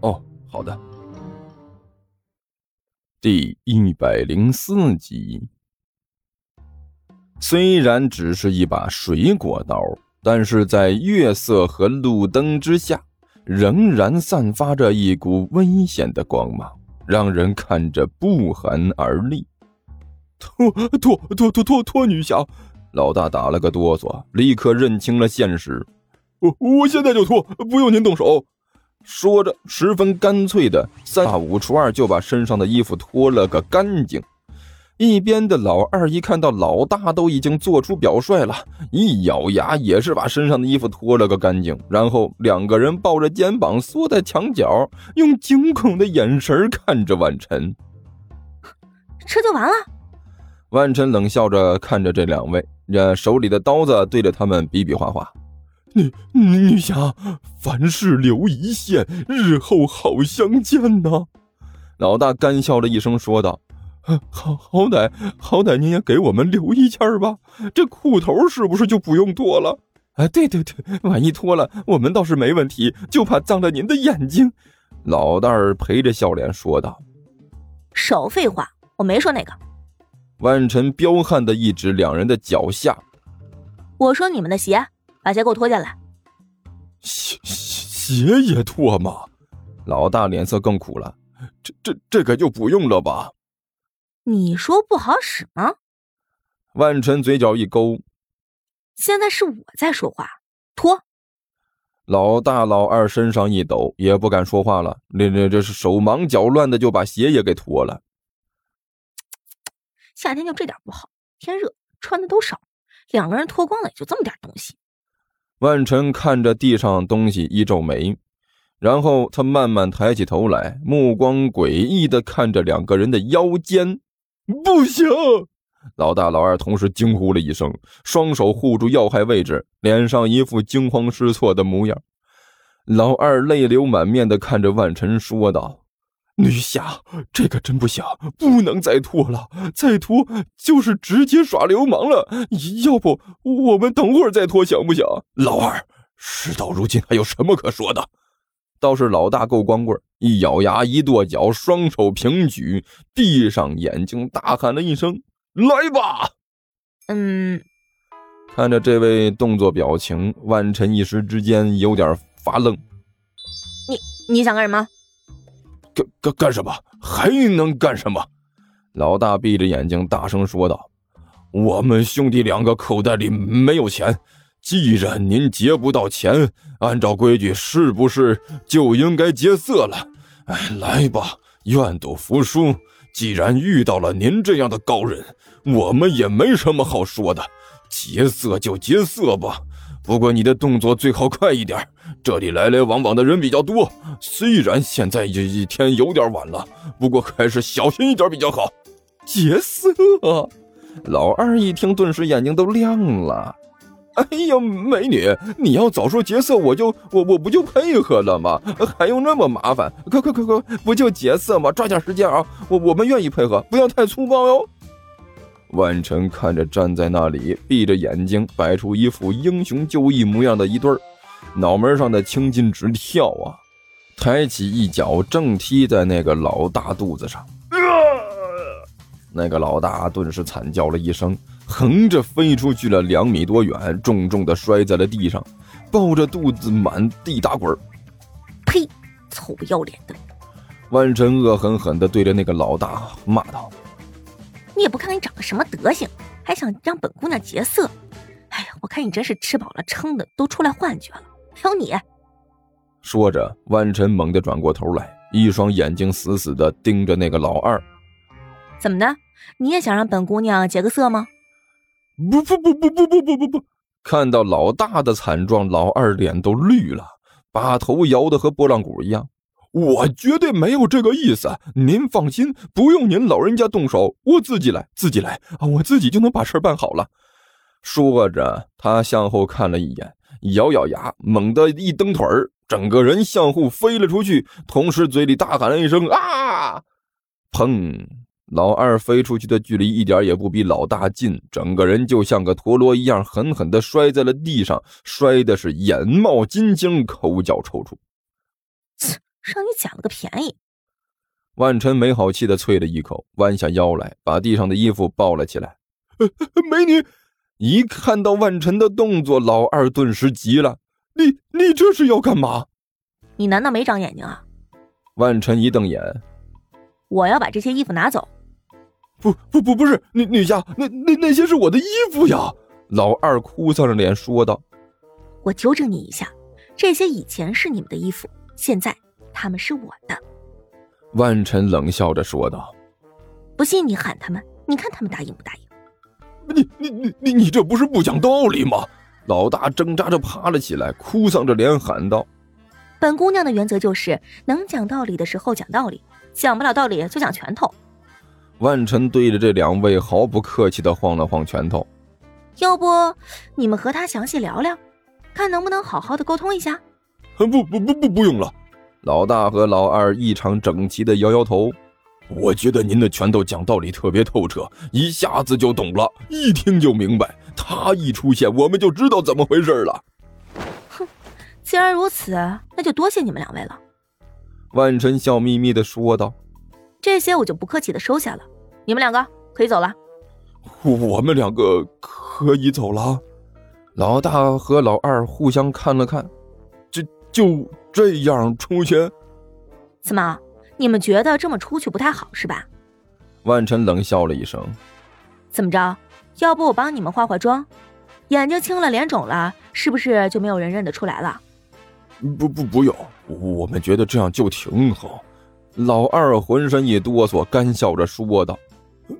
哦，好的。第一百零四集。虽然只是一把水果刀，但是在月色和路灯之下，仍然散发着一股危险的光芒，让人看着不寒而栗。托托托托托托女侠，老大打了个哆嗦，立刻认清了现实。我我现在就脱，不用您动手。说着，十分干脆的三下五除二就把身上的衣服脱了个干净。一边的老二一看到老大都已经做出表率了，一咬牙也是把身上的衣服脱了个干净，然后两个人抱着肩膀缩在墙角，用惊恐的眼神看着万晨。这就完了？万晨冷笑着看着这两位，这手里的刀子对着他们比比划划。女女侠，凡事留一线，日后好相见呐。老大干笑了一声说道。好好歹好歹您也给我们留一件吧，这裤头是不是就不用脱了？哎，对对对，万一脱了，我们倒是没问题，就怕脏了您的眼睛。老大儿陪着笑脸说道：“少废话，我没说那个。”万晨彪悍的一指两人的脚下：“我说你们的鞋，把鞋给我脱下来。”鞋鞋也脱吗？老大脸色更苦了。这这这个就不用了吧？你说不好使吗？万晨嘴角一勾。现在是我在说话，脱。老大老二身上一抖，也不敢说话了。那那这是手忙脚乱的就把鞋也给脱了。夏天就这点不好，天热穿的都少，两个人脱光了也就这么点东西。万晨看着地上东西一皱眉，然后他慢慢抬起头来，目光诡异的看着两个人的腰间。不行！老大、老二同时惊呼了一声，双手护住要害位置，脸上一副惊慌失措的模样。老二泪流满面的看着万晨说道：“女侠，这个真不行，不能再拖了，再拖就是直接耍流氓了。要不我们等会儿再拖，行不行？”老二，事到如今还有什么可说的？倒是老大够光棍，一咬牙，一跺脚，双手平举，闭上眼睛，大喊了一声：“来吧！”嗯，看着这位动作表情，万晨一时之间有点发愣。你你想干什么？干干干什么？还能干什么？老大闭着眼睛，大声说道：“我们兄弟两个口袋里没有钱。”既然您劫不到钱，按照规矩，是不是就应该劫色了？哎，来吧，愿赌服输。既然遇到了您这样的高人，我们也没什么好说的，劫色就劫色吧。不过你的动作最好快一点，这里来来往往的人比较多。虽然现在这一天有点晚了，不过还是小心一点比较好。劫色，老二一听，顿时眼睛都亮了。哎呀，美女，你要早说劫色，我就我我不就配合了吗？还用那么麻烦？快快快快，不就劫色吗？抓紧时间啊！我我们愿意配合，不要太粗暴哟。万晨看着站在那里闭着眼睛摆出一副英雄就义模样的一对儿，脑门上的青筋直跳啊！抬起一脚正踢在那个老大肚子上，那个老大顿时惨叫了一声。横着飞出去了两米多远，重重的摔在了地上，抱着肚子满地打滚呸！臭不要脸的！万晨恶狠狠地对着那个老大骂道：“你也不看看你长个什么德行，还想让本姑娘劫色？哎呀，我看你真是吃饱了撑的，都出来幻觉了。还有你！”说着，万晨猛地转过头来，一双眼睛死死地盯着那个老二。怎么的？你也想让本姑娘劫个色吗？不不不不不不不不不！看到老大的惨状，老二脸都绿了，把头摇得和拨浪鼓一样。我绝对没有这个意思。您放心，不用您老人家动手，我自己来，自己来啊，我自己就能把事办好了。说着，他向后看了一眼，咬咬牙，猛地一蹬腿儿，整个人向后飞了出去，同时嘴里大喊了一声：“啊！”砰！老二飞出去的距离一点也不比老大近，整个人就像个陀螺一样，狠狠地摔在了地上，摔的是眼冒金星，口角抽搐。切，让你捡了个便宜！万晨没好气的啐了一口，弯下腰来，把地上的衣服抱了起来。美女。一看到万晨的动作，老二顿时急了：“你你这是要干嘛？你难道没长眼睛啊？”万晨一瞪眼：“我要把这些衣服拿走。”“不不不，不是女女侠，那那那些是我的衣服呀！”老二哭丧着脸说道。“我纠正你一下，这些以前是你们的衣服，现在他们是我的。”万晨冷笑着说道。“不信你喊他们，你看他们答应不答应？”你你你你你这不是不讲道理吗？老大挣扎着爬了起来，哭丧着脸喊道：“本姑娘的原则就是能讲道理的时候讲道理，讲不了道理就讲拳头。”万晨对着这两位毫不客气的晃了晃拳头：“要不你们和他详细聊聊，看能不能好好的沟通一下？”“不不不不不用了。”老大和老二异常整齐的摇摇头。我觉得您的拳头讲道理特别透彻，一下子就懂了，一听就明白。他一出现，我们就知道怎么回事了。哼，既然如此，那就多谢你们两位了。万晨笑眯眯的说道：“这些我就不客气的收下了，你们两个可以走了。”我们两个可以走了。老大和老二互相看了看，就就这样出去？怎么？你们觉得这么出去不太好是吧？万晨冷笑了一声：“怎么着？要不我帮你们化化妆？眼睛青了，脸肿了，是不是就没有人认得出来了？”“不不不用，我们觉得这样就挺好。”老二浑身一哆嗦，干笑着说道：“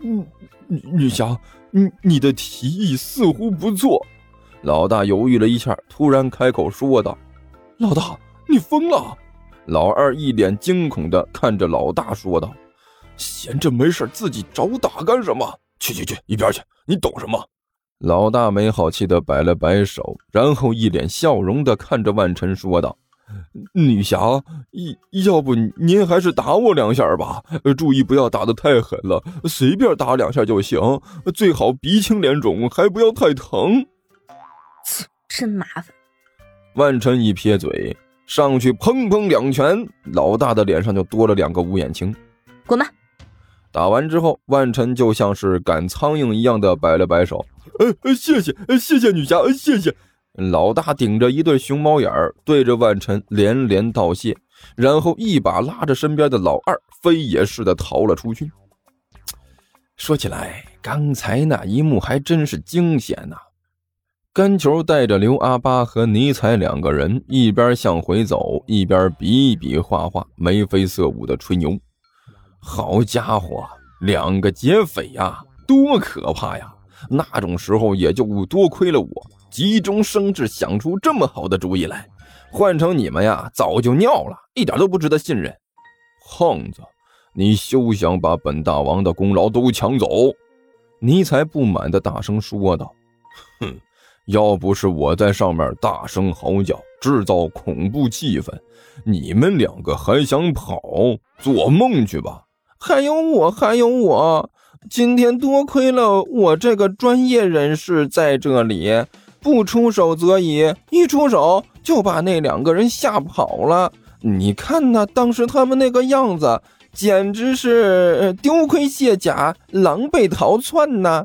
女女侠，你你的提议似乎不错。”老大犹豫了一下，突然开口说道：“老大，你疯了！”老二一脸惊恐的看着老大说道：“闲着没事自己找打干什么？去去去，一边去！你懂什么？”老大没好气的摆了摆手，然后一脸笑容的看着万晨说道：“女侠，要不您还是打我两下吧，注意不要打的太狠了，随便打两下就行，最好鼻青脸肿，还不要太疼。”切，真麻烦。万晨一撇嘴。上去砰砰两拳，老大的脸上就多了两个乌眼青。滚吧！打完之后，万晨就像是赶苍蝇一样的摆了摆手：“呃，谢谢，谢谢女侠，谢谢。”老大顶着一对熊猫眼儿，对着万晨连连道谢，然后一把拉着身边的老二，飞也似的逃了出去。说起来，刚才那一幕还真是惊险呐！甘球带着刘阿八和尼采两个人，一边向回走，一边比比划划、眉飞色舞的吹牛。好家伙，两个劫匪呀，多可怕呀！那种时候也就多亏了我急中生智，想出这么好的主意来。换成你们呀，早就尿了，一点都不值得信任。胖子，你休想把本大王的功劳都抢走！尼采不满的大声说道：“哼！”要不是我在上面大声嚎叫，制造恐怖气氛，你们两个还想跑？做梦去吧！还有我，还有我，今天多亏了我这个专业人士在这里，不出手则已，一出手就把那两个人吓跑了。你看呐，当时他们那个样子，简直是丢盔卸甲，狼狈逃窜呐！